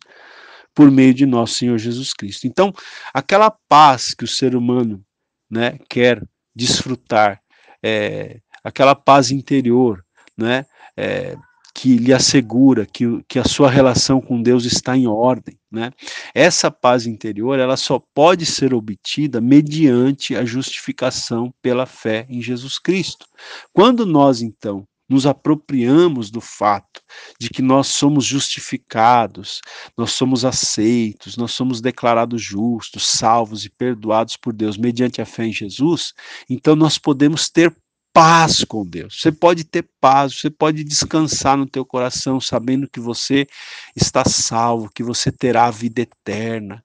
por meio de nosso Senhor Jesus Cristo. Então, aquela paz que o ser humano, né, quer desfrutar, é, aquela paz interior, né, é, que lhe assegura que, que a sua relação com Deus está em ordem, né? Essa paz interior, ela só pode ser obtida mediante a justificação pela fé em Jesus Cristo. Quando nós então nos apropriamos do fato de que nós somos justificados, nós somos aceitos, nós somos declarados justos, salvos e perdoados por Deus mediante a fé em Jesus, então nós podemos ter paz com Deus. Você pode ter paz, você pode descansar no teu coração sabendo que você está salvo, que você terá a vida eterna,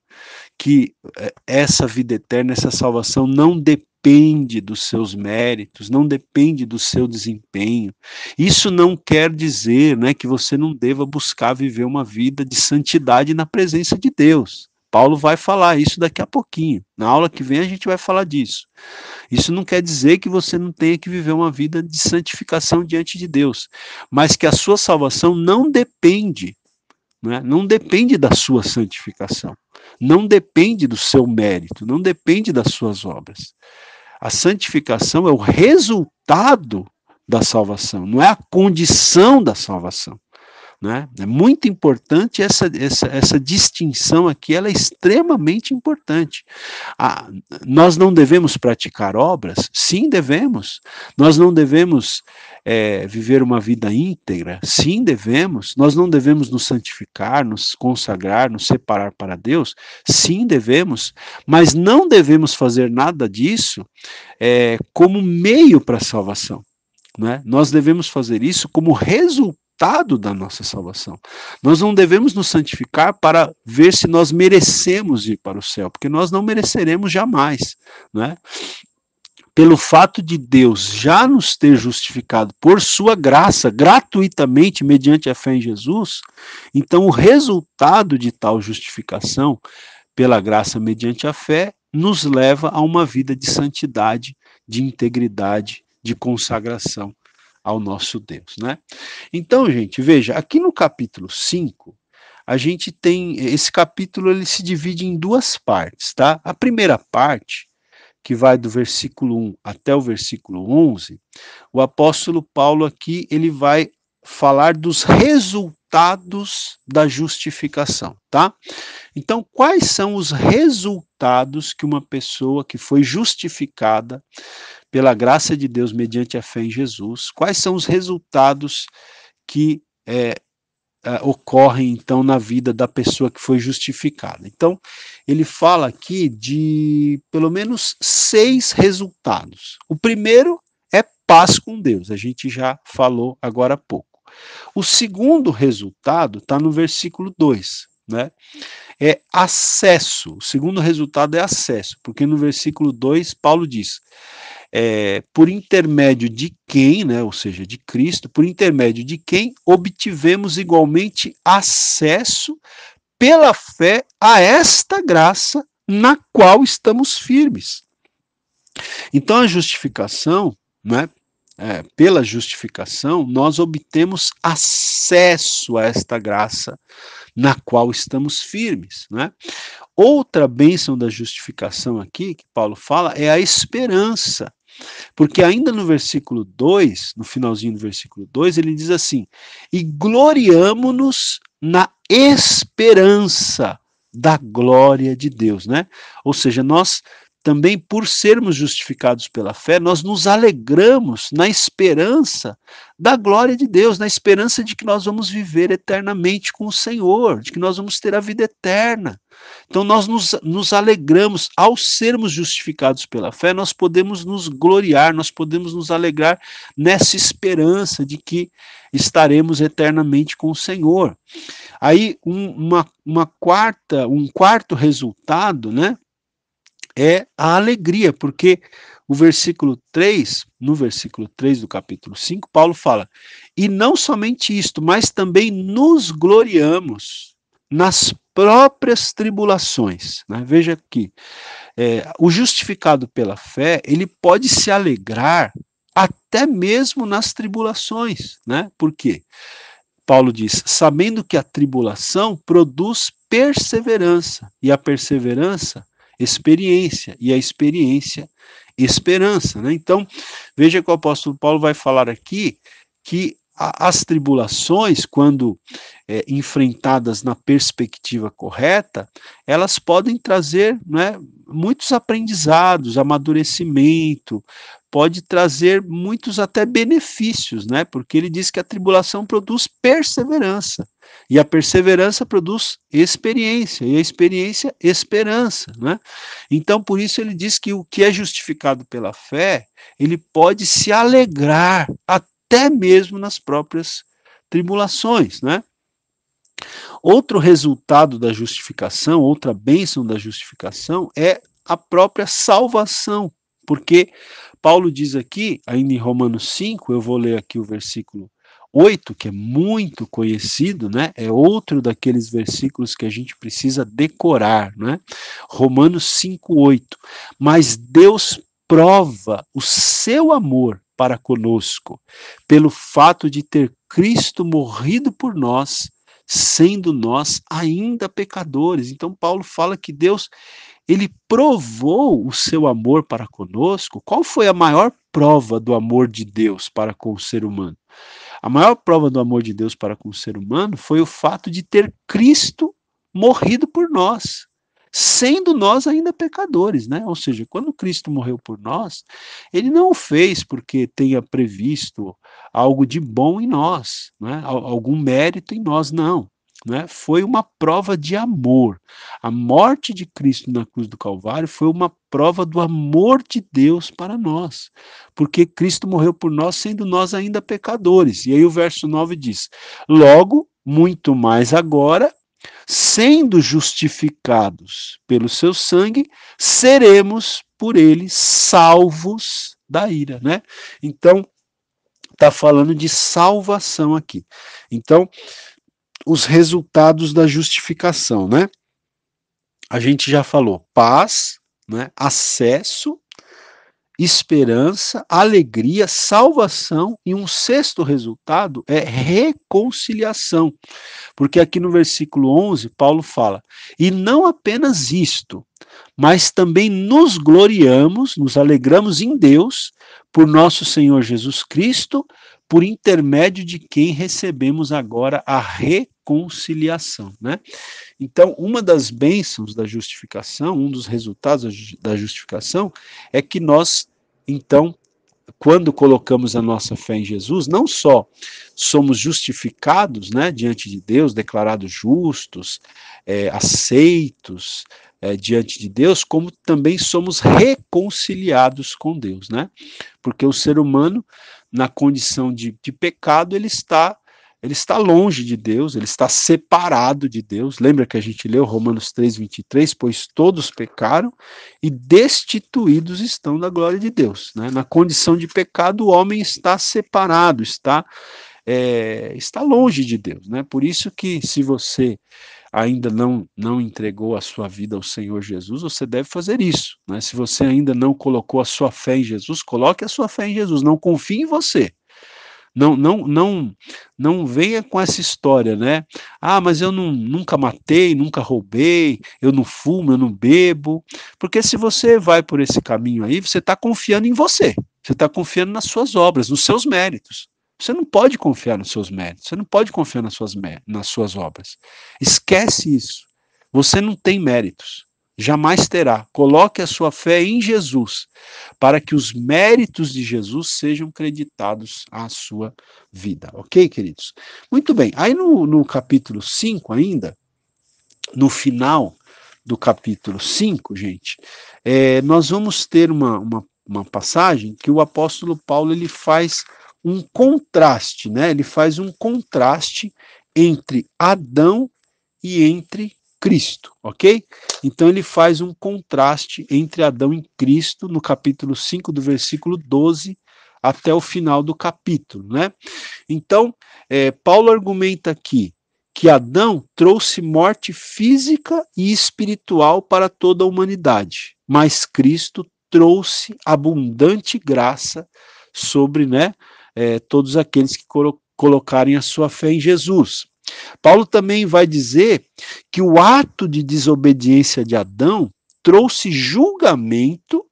que eh, essa vida eterna, essa salvação não depende dos seus méritos, não depende do seu desempenho. Isso não quer dizer, né, que você não deva buscar viver uma vida de santidade na presença de Deus. Paulo vai falar isso daqui a pouquinho. Na aula que vem a gente vai falar disso. Isso não quer dizer que você não tenha que viver uma vida de santificação diante de Deus, mas que a sua salvação não depende, não, é? não depende da sua santificação, não depende do seu mérito, não depende das suas obras. A santificação é o resultado da salvação, não é a condição da salvação. Né? É muito importante essa, essa, essa distinção aqui, ela é extremamente importante. Nós não devemos praticar obras? Sim, devemos. Nós não devemos é, viver uma vida íntegra? Sim, devemos. Nós não devemos nos santificar, nos consagrar, nos separar para Deus? Sim, devemos. Mas não devemos fazer nada disso é, como meio para a salvação. Né? Nós devemos fazer isso como resultado resultado da nossa salvação. Nós não devemos nos santificar para ver se nós merecemos ir para o céu, porque nós não mereceremos jamais, né? Pelo fato de Deus já nos ter justificado por sua graça, gratuitamente, mediante a fé em Jesus, então o resultado de tal justificação, pela graça mediante a fé, nos leva a uma vida de santidade, de integridade, de consagração ao nosso Deus, né? Então, gente, veja, aqui no capítulo 5, a gente tem esse capítulo ele se divide em duas partes, tá? A primeira parte, que vai do versículo 1 até o versículo 11, o apóstolo Paulo aqui, ele vai falar dos resultados da justificação, tá? Então, quais são os resultados que uma pessoa que foi justificada pela graça de Deus mediante a fé em Jesus, quais são os resultados que é, é, ocorrem então na vida da pessoa que foi justificada. Então, ele fala aqui de pelo menos seis resultados. O primeiro é paz com Deus, a gente já falou agora há pouco. O segundo resultado está no versículo 2, né? É acesso. O segundo resultado é acesso, porque no versículo 2 Paulo diz: é, por intermédio de quem, né, ou seja, de Cristo, por intermédio de quem obtivemos igualmente acesso pela fé a esta graça na qual estamos firmes. Então a justificação, né, é, pela justificação, nós obtemos acesso a esta graça na qual estamos firmes. Né? Outra bênção da justificação aqui, que Paulo fala, é a esperança. Porque ainda no versículo 2, no finalzinho do versículo 2, ele diz assim: E gloriamo-nos na esperança da glória de Deus, né? Ou seja, nós também por sermos justificados pela fé, nós nos alegramos na esperança da glória de Deus, na esperança de que nós vamos viver eternamente com o Senhor, de que nós vamos ter a vida eterna. Então, nós nos, nos alegramos, ao sermos justificados pela fé, nós podemos nos gloriar, nós podemos nos alegrar nessa esperança de que estaremos eternamente com o Senhor. Aí, um, uma, uma quarta, um quarto resultado, né? É a alegria, porque o versículo 3, no versículo 3 do capítulo 5, Paulo fala: "E não somente isto, mas também nos gloriamos nas próprias tribulações". Né? Veja aqui, é, o justificado pela fé, ele pode se alegrar até mesmo nas tribulações, né? Por quê? Paulo diz: sabendo que a tribulação produz perseverança, e a perseverança experiência, e a experiência, esperança. Né? Então, veja que o apóstolo Paulo vai falar aqui que as tribulações, quando é, enfrentadas na perspectiva correta, elas podem trazer né, muitos aprendizados, amadurecimento, pode trazer muitos até benefícios, né? Porque ele diz que a tribulação produz perseverança. E a perseverança produz experiência, e a experiência, esperança. Né? Então, por isso, ele diz que o que é justificado pela fé, ele pode se alegrar até mesmo nas próprias tribulações. Né? Outro resultado da justificação, outra bênção da justificação é a própria salvação, porque Paulo diz aqui, ainda em Romanos 5, eu vou ler aqui o versículo 8, que é muito conhecido, né? É outro daqueles versículos que a gente precisa decorar, né? Romanos 5:8. Mas Deus prova o seu amor para conosco pelo fato de ter Cristo morrido por nós, sendo nós ainda pecadores. Então Paulo fala que Deus ele provou o seu amor para conosco. Qual foi a maior prova do amor de Deus para com o ser humano? A maior prova do amor de Deus para com o ser humano foi o fato de ter Cristo morrido por nós, sendo nós ainda pecadores, né? Ou seja, quando Cristo morreu por nós, ele não o fez porque tenha previsto algo de bom em nós, né? algum mérito em nós, não. Né? Foi uma prova de amor. A morte de Cristo na cruz do Calvário foi uma prova do amor de Deus para nós, porque Cristo morreu por nós, sendo nós ainda pecadores. E aí o verso 9 diz: Logo, muito mais agora, sendo justificados pelo seu sangue, seremos por ele salvos da ira, né? Então, está falando de salvação aqui. Então, os resultados da justificação, né? A gente já falou paz, né? acesso, esperança, alegria, salvação e um sexto resultado é reconciliação. Porque aqui no versículo 11, Paulo fala: "E não apenas isto, mas também nos gloriamos, nos alegramos em Deus por nosso Senhor Jesus Cristo, por intermédio de quem recebemos agora a reconciliação, né? Então, uma das bênçãos da justificação, um dos resultados da justificação é que nós então quando colocamos a nossa fé em Jesus, não só somos justificados né, diante de Deus, declarados justos, é, aceitos é, diante de Deus, como também somos reconciliados com Deus, né? Porque o ser humano, na condição de, de pecado, ele está ele está longe de Deus, ele está separado de Deus. Lembra que a gente leu Romanos 3, 23? Pois todos pecaram e destituídos estão da glória de Deus. Né? Na condição de pecado, o homem está separado, está, é, está longe de Deus. Né? Por isso que, se você ainda não, não entregou a sua vida ao Senhor Jesus, você deve fazer isso. Né? Se você ainda não colocou a sua fé em Jesus, coloque a sua fé em Jesus. Não confie em você. Não, não, não, não venha com essa história, né? Ah, mas eu não, nunca matei, nunca roubei, eu não fumo, eu não bebo. Porque se você vai por esse caminho aí, você está confiando em você. Você está confiando nas suas obras, nos seus méritos. Você não pode confiar nos seus méritos, você não pode confiar nas suas, nas suas obras. Esquece isso. Você não tem méritos jamais terá. Coloque a sua fé em Jesus, para que os méritos de Jesus sejam creditados à sua vida. Ok, queridos? Muito bem. Aí no, no capítulo 5 ainda, no final do capítulo 5, gente, é, nós vamos ter uma, uma, uma passagem que o apóstolo Paulo ele faz um contraste, né? Ele faz um contraste entre Adão e entre Cristo, ok? Então ele faz um contraste entre Adão e Cristo no capítulo 5, do versículo 12 até o final do capítulo, né? Então, é, Paulo argumenta aqui que Adão trouxe morte física e espiritual para toda a humanidade, mas Cristo trouxe abundante graça sobre né, é, todos aqueles que colo colocarem a sua fé em Jesus. Paulo também vai dizer que o ato de desobediência de Adão trouxe julgamento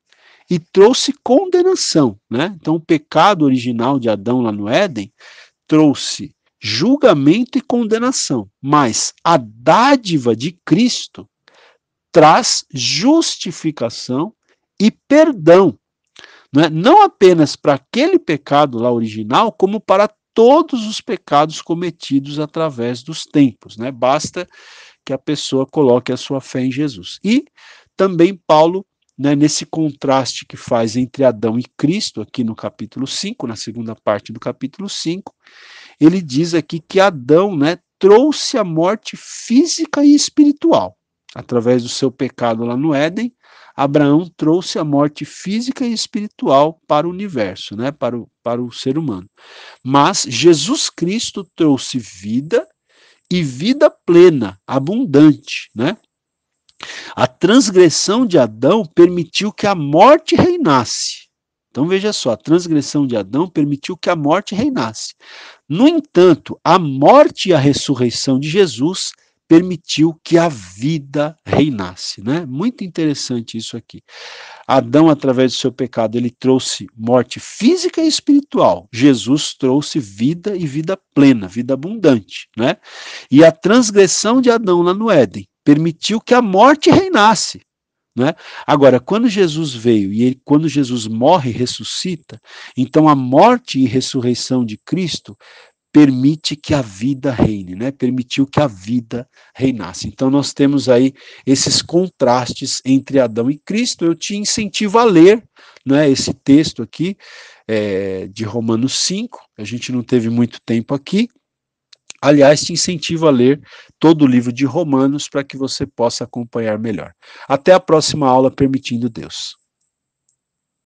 e trouxe condenação, né? Então o pecado original de Adão lá no Éden trouxe julgamento e condenação, mas a dádiva de Cristo traz justificação e perdão, não, é? não apenas para aquele pecado lá original, como para todos os pecados cometidos através dos tempos, né? Basta que a pessoa coloque a sua fé em Jesus. E também Paulo, né, nesse contraste que faz entre Adão e Cristo, aqui no capítulo 5, na segunda parte do capítulo 5, ele diz aqui que Adão, né, trouxe a morte física e espiritual através do seu pecado lá no Éden, Abraão trouxe a morte física e espiritual para o universo, né, para, o, para o ser humano. Mas Jesus Cristo trouxe vida e vida plena, abundante, né? A transgressão de Adão permitiu que a morte reinasse. Então veja só, a transgressão de Adão permitiu que a morte reinasse. No entanto, a morte e a ressurreição de Jesus permitiu que a vida reinasse, né? Muito interessante isso aqui. Adão, através do seu pecado, ele trouxe morte física e espiritual. Jesus trouxe vida e vida plena, vida abundante, né? E a transgressão de Adão lá no Éden permitiu que a morte reinasse. Né? Agora, quando Jesus veio e ele, quando Jesus morre e ressuscita, então a morte e ressurreição de Cristo permite que a vida reine, né? Permitiu que a vida reinasse. Então nós temos aí esses contrastes entre Adão e Cristo. Eu te incentivo a ler, né? Esse texto aqui é, de Romanos 5. A gente não teve muito tempo aqui. Aliás, te incentivo a ler todo o livro de Romanos para que você possa acompanhar melhor. Até a próxima aula, permitindo Deus.